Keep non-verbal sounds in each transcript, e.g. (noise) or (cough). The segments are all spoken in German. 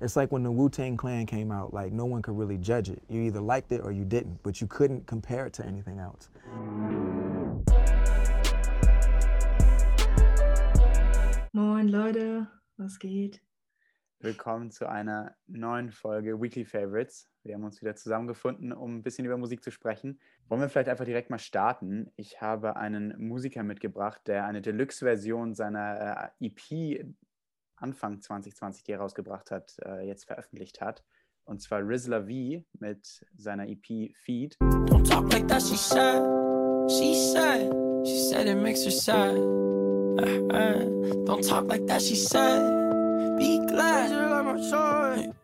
It's like when the Wu Tang Clan came out, like no one could really judge it. You either liked it or you didn't, but you couldn't compare it to anything else. Moin Leute, was geht? Willkommen zu einer neuen Folge Weekly Favorites. Wir haben uns wieder zusammengefunden, um ein bisschen über Musik zu sprechen. Wollen wir vielleicht einfach direkt mal starten? Ich habe einen Musiker mitgebracht, der eine Deluxe-Version seiner äh, EP Anfang 2020, die er rausgebracht hat, äh, jetzt veröffentlicht hat. Und zwar Rizla V mit seiner EP Feed. Don't talk like that, she said. She said. She said it makes her sad. Uh, uh. Don't talk like that, she said. Be glad you're like my son.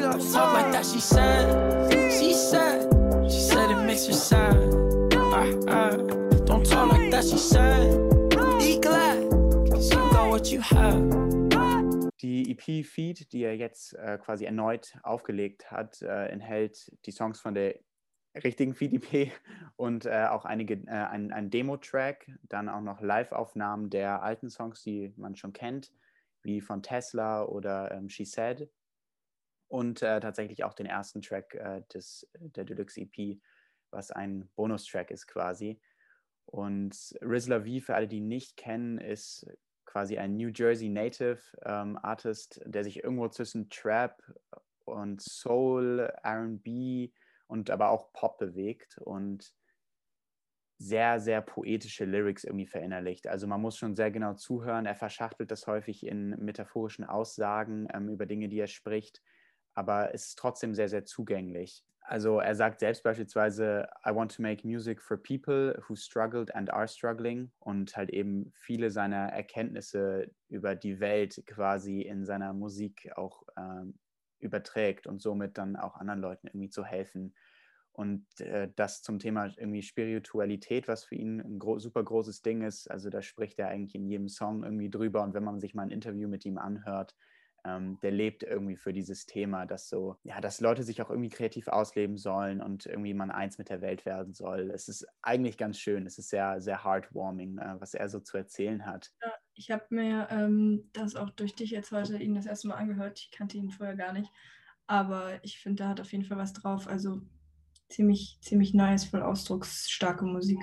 Don't talk like that, she said. She said. She said it makes her sad. Uh, uh. Don't talk like that, she said. What you have. Die die er jetzt äh, quasi erneut aufgelegt hat, äh, enthält die Songs von der richtigen Feed-EP (laughs) und äh, auch einige, äh, ein, ein Demo-Track, dann auch noch Live-Aufnahmen der alten Songs, die man schon kennt, wie von Tesla oder ähm, She Said. Und äh, tatsächlich auch den ersten Track äh, des, der Deluxe EP, was ein Bonustrack ist quasi. Und Rizla V, für alle, die nicht kennen, ist quasi ein New Jersey Native ähm, Artist, der sich irgendwo zwischen Trap und Soul, RB und aber auch Pop bewegt und sehr, sehr poetische Lyrics irgendwie verinnerlicht. Also man muss schon sehr genau zuhören. Er verschachtelt das häufig in metaphorischen Aussagen ähm, über Dinge, die er spricht, aber es ist trotzdem sehr, sehr zugänglich. Also er sagt selbst beispielsweise, I want to make music for people who struggled and are struggling und halt eben viele seiner Erkenntnisse über die Welt quasi in seiner Musik auch ähm, überträgt und somit dann auch anderen Leuten irgendwie zu helfen. Und äh, das zum Thema irgendwie Spiritualität, was für ihn ein gro super großes Ding ist. Also da spricht er eigentlich in jedem Song irgendwie drüber. Und wenn man sich mal ein Interview mit ihm anhört, ähm, der lebt irgendwie für dieses Thema, dass so, ja, dass Leute sich auch irgendwie kreativ ausleben sollen und irgendwie man eins mit der Welt werden soll. Es ist eigentlich ganz schön. Es ist sehr, sehr heartwarming, äh, was er so zu erzählen hat. Ja, ich habe mir ähm, das auch durch dich jetzt heute ihn das erste Mal angehört. Ich kannte ihn vorher gar nicht. Aber ich finde, da hat auf jeden Fall was drauf. Also ziemlich, ziemlich nice, voll ausdrucksstarke Musik.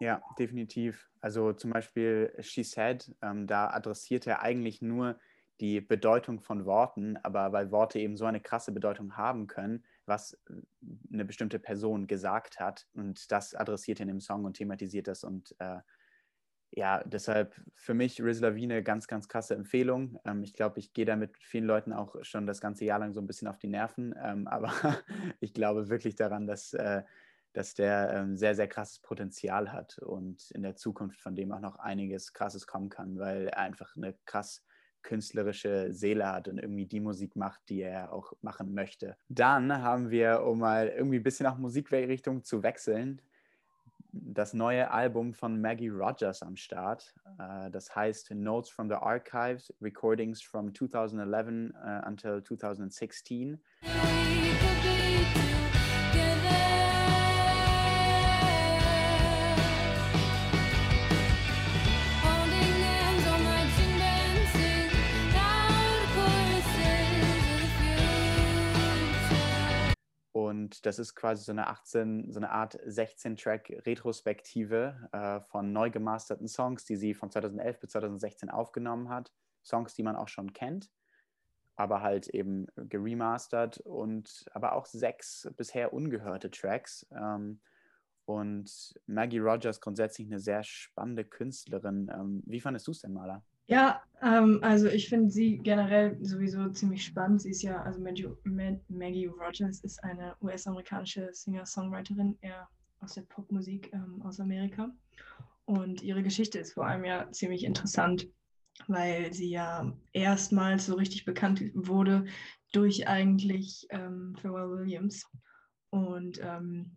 Ja, definitiv. Also zum Beispiel She Said, ähm, da adressiert er eigentlich nur die Bedeutung von Worten, aber weil Worte eben so eine krasse Bedeutung haben können, was eine bestimmte Person gesagt hat. Und das adressiert er in dem Song und thematisiert das und äh, ja, deshalb für mich Rizla Wie eine ganz, ganz krasse Empfehlung. Ähm, ich glaube, ich gehe da mit vielen Leuten auch schon das ganze Jahr lang so ein bisschen auf die Nerven, ähm, (laughs) aber ich glaube wirklich daran, dass, äh, dass der ähm, sehr, sehr krasses Potenzial hat und in der Zukunft von dem auch noch einiges Krasses kommen kann, weil er einfach eine krass künstlerische Seele hat und irgendwie die Musik macht, die er auch machen möchte. Dann haben wir, um mal irgendwie ein bisschen nach Musikrichtung zu wechseln, das neue Album von Maggie Rogers am Start. Uh, das heißt Notes from the Archives, Recordings from 2011 uh, until 2016. Und das ist quasi so eine 18, so eine Art 16-Track-Retrospektive äh, von neu gemasterten Songs, die sie von 2011 bis 2016 aufgenommen hat. Songs, die man auch schon kennt, aber halt eben geremastert und aber auch sechs bisher ungehörte Tracks. Ähm, und Maggie Rogers grundsätzlich eine sehr spannende Künstlerin. Ähm, wie fandest du es denn, Maler? Ja, ähm, also ich finde sie generell sowieso ziemlich spannend. Sie ist ja, also Maggie, Maggie Rogers ist eine US-amerikanische Singer-Songwriterin, eher aus der Popmusik ähm, aus Amerika. Und ihre Geschichte ist vor allem ja ziemlich interessant, weil sie ja erstmals so richtig bekannt wurde durch eigentlich ähm, Pharrell Williams. Und ähm,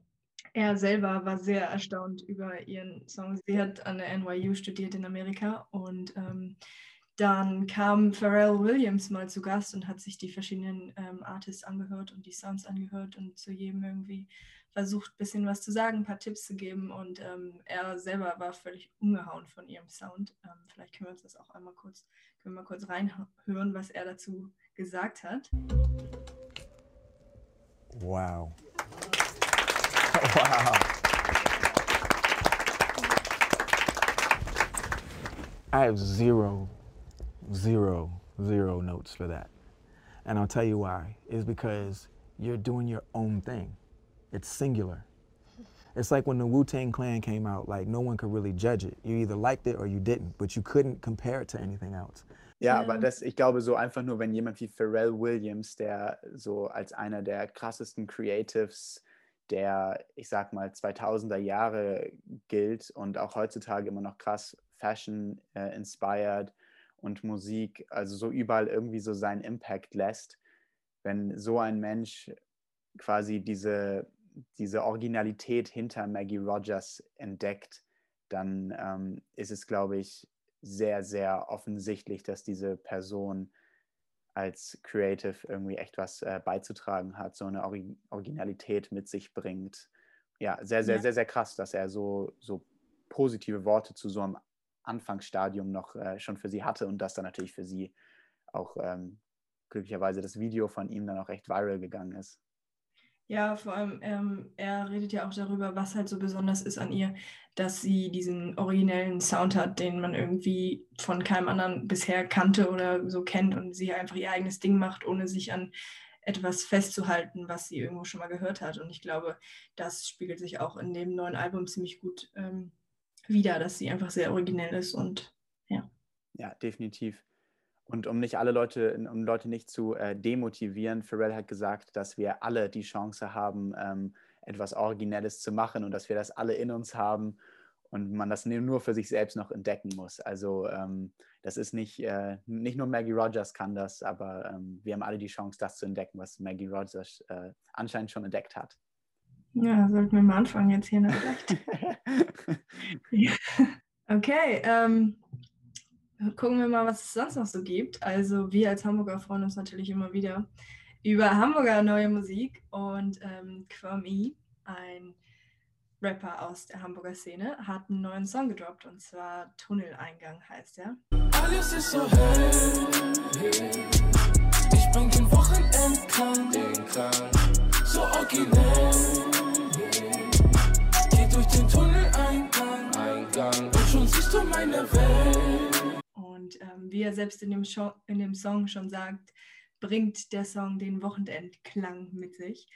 er selber war sehr erstaunt über ihren Song. Sie hat an der NYU studiert in Amerika und ähm, dann kam Pharrell Williams mal zu Gast und hat sich die verschiedenen ähm, Artists angehört und die Sounds angehört und zu jedem irgendwie versucht, ein bisschen was zu sagen, ein paar Tipps zu geben. Und ähm, er selber war völlig umgehauen von ihrem Sound. Ähm, vielleicht können wir uns das auch einmal kurz Können wir mal kurz reinhören, was er dazu gesagt hat. Wow. Wow. I have zero, zero, zero notes for that. And I'll tell you why. Is because you're doing your own thing. It's singular. It's like when the Wu Tang Clan came out, like no one could really judge it. You either liked it or you didn't, but you couldn't compare it to anything else. Ja, Ja. aber das, ich glaube, so einfach nur, wenn jemand wie Pharrell Williams, der so als einer der krassesten Creatives der, ich sag mal, 2000er Jahre gilt und auch heutzutage immer noch krass Fashion äh, inspired und Musik, also so überall irgendwie so seinen Impact lässt, wenn so ein Mensch quasi diese, diese Originalität hinter Maggie Rogers entdeckt, dann ähm, ist es, glaube ich, sehr, sehr offensichtlich, dass diese Person als Creative irgendwie echt was äh, beizutragen hat, so eine Ori Originalität mit sich bringt. Ja, sehr, sehr, Ja. sehr, sehr krass, dass er so, so positive Worte zu so einem Anfangsstadium noch äh, schon für sie hatte und dass dann natürlich für sie auch ähm, glücklicherweise das Video von ihm dann auch echt viral gegangen ist. Ja, vor allem, ähm, er redet ja auch darüber, was halt so besonders ist an ihr, dass sie diesen originellen Sound hat, den man irgendwie von keinem anderen bisher kannte oder so kennt und sie einfach ihr eigenes Ding macht, ohne sich an etwas festzuhalten, was sie irgendwo schon mal gehört hat. Und ich glaube, das spiegelt sich auch in dem neuen Album ziemlich gut ähm, wider, dass sie einfach sehr originell ist und Ja, definitiv. Und um nicht alle Leute, um Leute nicht zu äh, demotivieren, Pharrell hat gesagt, dass wir alle die Chance haben, ähm, etwas Originelles zu machen und dass wir das alle in uns haben und man das nur für sich selbst noch entdecken muss. Also ähm, das ist nicht, äh, nicht nur Maggie Rogers kann das, aber ähm, wir haben alle die Chance, das zu entdecken, was Maggie Rogers äh, anscheinend schon entdeckt hat. ja, sollten wir mal anfangen jetzt hier, ne? (laughs) (laughs) Okay, ähm, gucken wir mal, was es sonst noch so gibt. Also wir als Hamburger freuen uns natürlich immer wieder über Hamburger neue Musik und ähm, Kwame, ein Rapper aus der Hamburger Szene, hat einen neuen Song gedroppt und zwar Tunneleingang heißt er. Alles ist so hell. Ich bring den Klang. So originell. Geh durch den Tunneleingang. Eingang. Und schon siehst du meine Welt. Und ähm, wie er selbst in dem, in dem Song schon sagt, bringt der Song den Wochenendklang mit sich.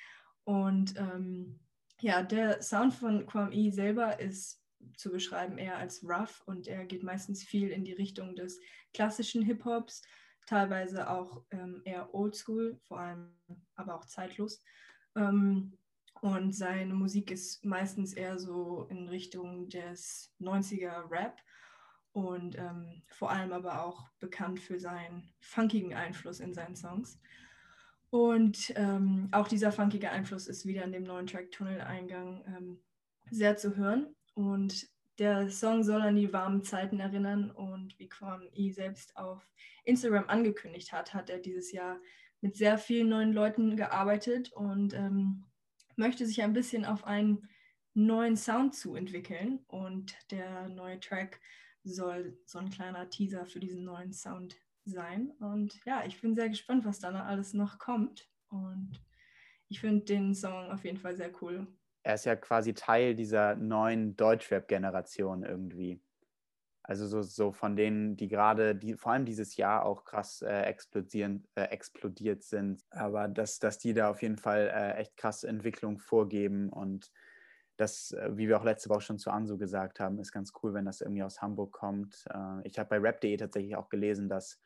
Und ähm, ja, der Sound von Kwame selber ist zu beschreiben eher als rough und er geht meistens viel in die Richtung des klassischen Hip-Hops, teilweise auch ähm, eher oldschool, vor allem aber auch zeitlos. Ähm, und seine Musik ist meistens eher so in Richtung des 90er Rap und ähm, vor allem aber auch bekannt für seinen funkigen Einfluss in seinen Songs. Und ähm, auch dieser funkige Einfluss ist wieder in dem neuen Track Tunneleingang ähm, sehr zu hören. Und der Song soll an die warmen Zeiten erinnern. Und wie Kwame E selbst auf Instagram angekündigt hat, hat er dieses Jahr mit sehr vielen neuen Leuten gearbeitet und ähm, möchte sich ein bisschen auf einen neuen Sound zu entwickeln. Und der neue Track soll so ein kleiner Teaser für diesen neuen Sound sein. Und ja, ich bin sehr gespannt, was da alles noch kommt. Und ich finde den Song auf jeden Fall sehr cool. Er ist ja quasi Teil dieser neuen Deutschrap-Generation irgendwie. Also so, so von denen, die gerade, die vor allem dieses Jahr auch krass äh, explodieren, äh, explodiert sind. Aber dass, dass die da auf jeden Fall äh, echt krasse Entwicklung vorgeben und das, äh, wie wir auch letzte Woche schon zu Anso gesagt haben, ist ganz cool, wenn das irgendwie aus Hamburg kommt. Äh, ich habe bei rap.de tatsächlich auch gelesen, dass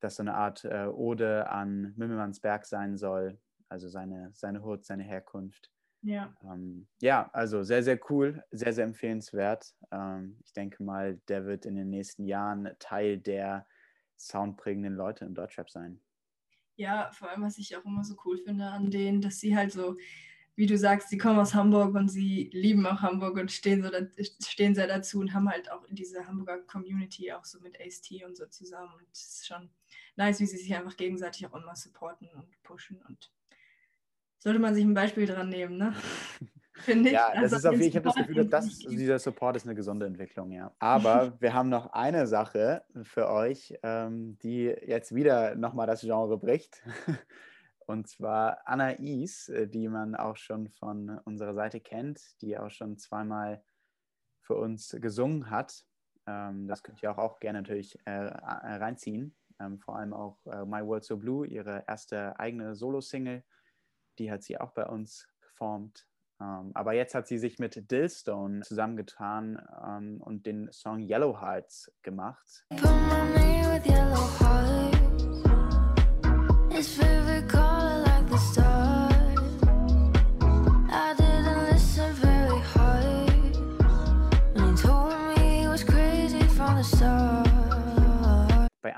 das so eine Art äh, Ode an Mimmelmannsberg sein soll, also seine, seine Hut, seine Herkunft. Ja. Ähm, ja, also sehr, sehr cool, sehr, sehr empfehlenswert. Ähm, ich denke mal, der wird in den nächsten Jahren Teil der soundprägenden Leute im Deutschrap sein. Ja, vor allem, was ich auch immer so cool finde an denen, dass sie halt so, wie du sagst, sie kommen aus Hamburg und sie lieben auch Hamburg und stehen, so da, stehen sehr dazu und haben halt auch in dieser Hamburger Community auch so mit Ace-T und so zusammen. Und es ist schon nice, wie sie sich einfach gegenseitig auch immer supporten und pushen. Und sollte man sich ein Beispiel dran nehmen, ne? (laughs) finde ich. Ja, das Also ist auf den jeden Fall, ich habe das Gefühl, dass gibt. dieser Support ist eine gesunde Entwicklung, ja. Aber (laughs) wir haben noch eine Sache für euch, ähm, die jetzt wieder nochmal das Genre bricht. Und zwar Anais, äh, die man auch schon von unserer Seite kennt, die auch schon zweimal für uns gesungen hat. Ähm, das könnt ihr auch, auch gerne natürlich äh, a- reinziehen. Ähm, vor allem auch äh, My World So Blue, ihre erste eigene Solo-Single. Die hat sie auch bei uns performt. Ähm, aber jetzt hat sie sich mit Dillstone zusammengetan und den Song Yellow Hearts gemacht. Put my name with yellow heart. His favorite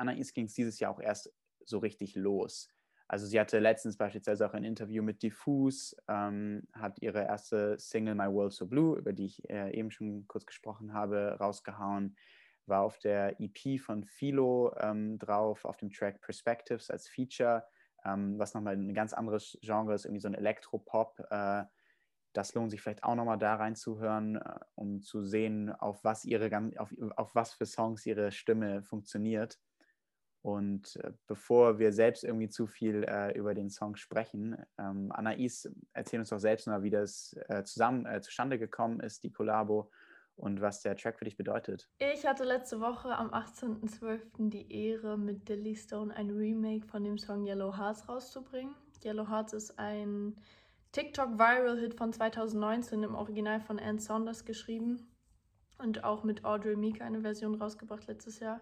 Anais ging es dieses Jahr auch erst so richtig los. Also sie hatte letztens beispielsweise auch ein Interview mit Diffuse, ähm, hat ihre erste Single My World So Blue, über die ich äh, eben schon kurz gesprochen habe, rausgehauen, war auf der EP von Philo ähm, drauf, auf dem Track Perspectives als Feature, ähm, was nochmal ein ganz anderes Genre ist, irgendwie so ein Elektropop. Äh, das lohnt sich vielleicht auch nochmal da reinzuhören, äh, um zu sehen, auf was ihre auf, auf was für Songs ihre Stimme funktioniert. Und äh, bevor wir selbst irgendwie zu viel äh, über den Song sprechen, ähm, Anais, erzähl uns doch selbst mal, wie das äh, zusammen äh, zustande gekommen ist, die Kollabo und was der Track für dich bedeutet. Ich hatte letzte Woche am 18.12. die Ehre, mit Dilly Stone ein Remake von dem Song Yellow Hearts rauszubringen. Yellow Hearts ist ein TikTok-Viral-Hit von 2019, im Original von Ann Saunders geschrieben und auch mit Audrey Meek eine Version rausgebracht letztes Jahr.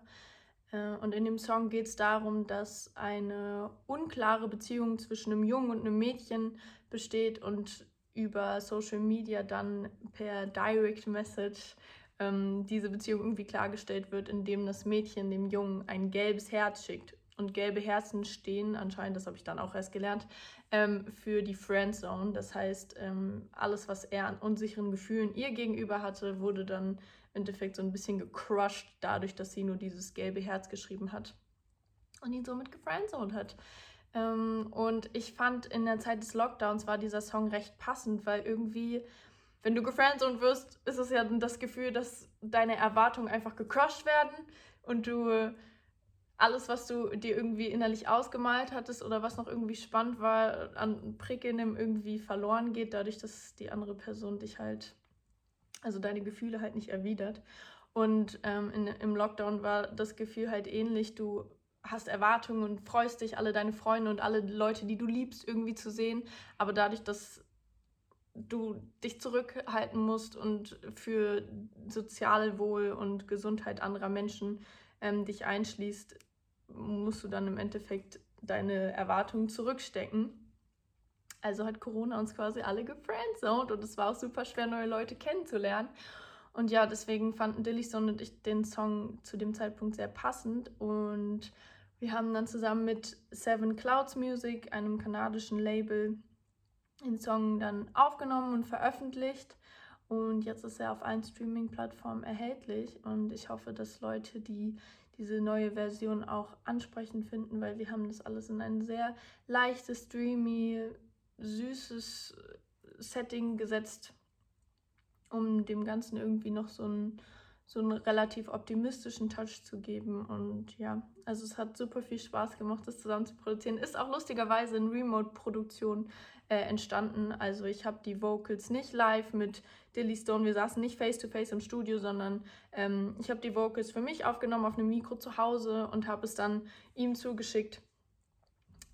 Äh, Und in dem Song geht es darum, dass eine unklare Beziehung zwischen einem Jungen und einem Mädchen besteht und über Social Media dann per Direct Message ähm, diese Beziehung irgendwie klargestellt wird, indem das Mädchen dem Jungen ein gelbes Herz schickt. Und gelbe Herzen stehen anscheinend, das habe ich dann auch erst gelernt, ähm, für die Friendzone. Das heißt, ähm, alles, was er an unsicheren Gefühlen ihr gegenüber hatte, wurde dann im Endeffekt so ein bisschen gecrushed, dadurch, dass sie nur dieses gelbe Herz geschrieben hat und ihn somit gefriendzoned hat. Ähm, und ich fand, in der Zeit des Lockdowns war dieser Song recht passend, weil irgendwie, wenn du gefriendzoned wirst, ist es ja das Gefühl, dass deine Erwartungen einfach gecrushed werden und du alles, was du dir irgendwie innerlich ausgemalt hattest oder was noch irgendwie spannend war, an Prickelndem irgendwie verloren geht, dadurch, dass die andere Person dich halt, also deine Gefühle halt nicht erwidert. Und ähm, in, im Lockdown war das Gefühl halt ähnlich. Du hast Erwartungen und freust dich, alle deine Freunde und alle Leute, die du liebst, irgendwie zu sehen. Aber dadurch, dass du dich zurückhalten musst und für Sozialwohl und Gesundheit anderer Menschen ähm, dich einschließt, musst du dann im Endeffekt deine Erwartungen zurückstecken. Also hat Corona uns quasi alle gefriendzoned und es war auch super schwer, neue Leute kennenzulernen. Und ja, deswegen fanden Dillystone und ich den Song zu dem Zeitpunkt sehr passend. Und wir haben dann zusammen mit Seven Clouds Music, einem kanadischen Label, den Song dann aufgenommen und veröffentlicht. Und jetzt ist er auf allen Streaming-Plattformen erhältlich. Und ich hoffe, dass Leute, die diese neue Version auch ansprechend finden, weil wir haben das alles in ein sehr leichtes, dreamy, süßes Setting gesetzt, um dem Ganzen irgendwie noch so einen, so einen relativ optimistischen Touch zu geben. Und ja, also es hat super viel Spaß gemacht, das zusammen zu produzieren. Ist auch lustigerweise in Remote-Produktion äh, entstanden. Also ich habe die Vocals nicht live mit Dilly Stone. Wir saßen nicht face-to-face im Studio, sondern ähm, ich habe die Vocals für mich aufgenommen auf einem Mikro zu Hause und habe es dann ihm zugeschickt,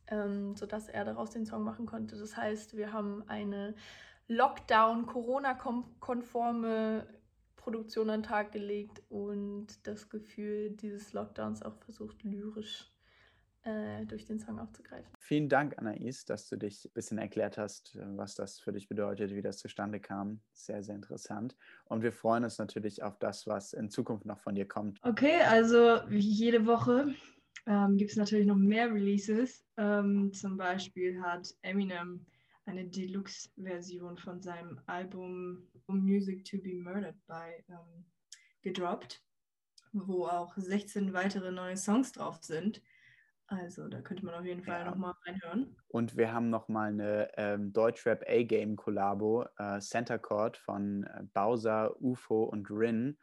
ähm, sodass er daraus den Song machen konnte. Das heißt, wir haben eine Lockdown-Corona-konforme Produktion an den Tag gelegt und das Gefühl dieses Lockdowns auch versucht, lyrisch äh, durch den Song aufzugreifen. Vielen Dank, Anais, dass du dich ein bisschen erklärt hast, äh, was das für dich bedeutet, wie das zustande kam. Sehr, sehr interessant. Und wir freuen uns natürlich auf das, was in Zukunft noch von dir kommt. Okay, also wie jede Woche ähm, gibt es natürlich noch mehr Releases. Ähm, zum Beispiel hat Eminem eine Deluxe-Version von seinem Album Music to be Murdered by ähm, gedroppt, wo auch 16 weitere neue Songs drauf sind. Also da könnte man auf jeden Fall Ja. nochmal reinhören. Und wir haben nochmal eine ähm, Deutschrap A-Game-Kollabo, äh, Center Court von äh, Bowser, UFO und Rin.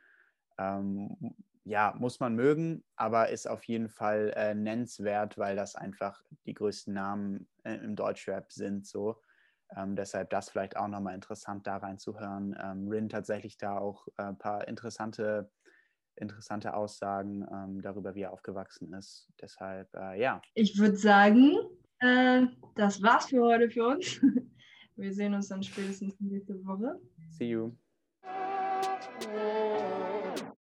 Ähm, ja, muss man mögen, aber ist auf jeden Fall äh, nennenswert, weil das einfach die größten Namen äh, im Deutschrap sind. So. Ähm, deshalb das vielleicht auch nochmal interessant da reinzuhören. Ähm, Rin tatsächlich da auch äh, ein paar interessante, interessante Aussagen ähm, darüber, wie er aufgewachsen ist. Deshalb, äh, ja, Ich würde sagen, äh, das war's für heute für uns. (laughs) Wir sehen uns dann spätestens nächste Woche. see you.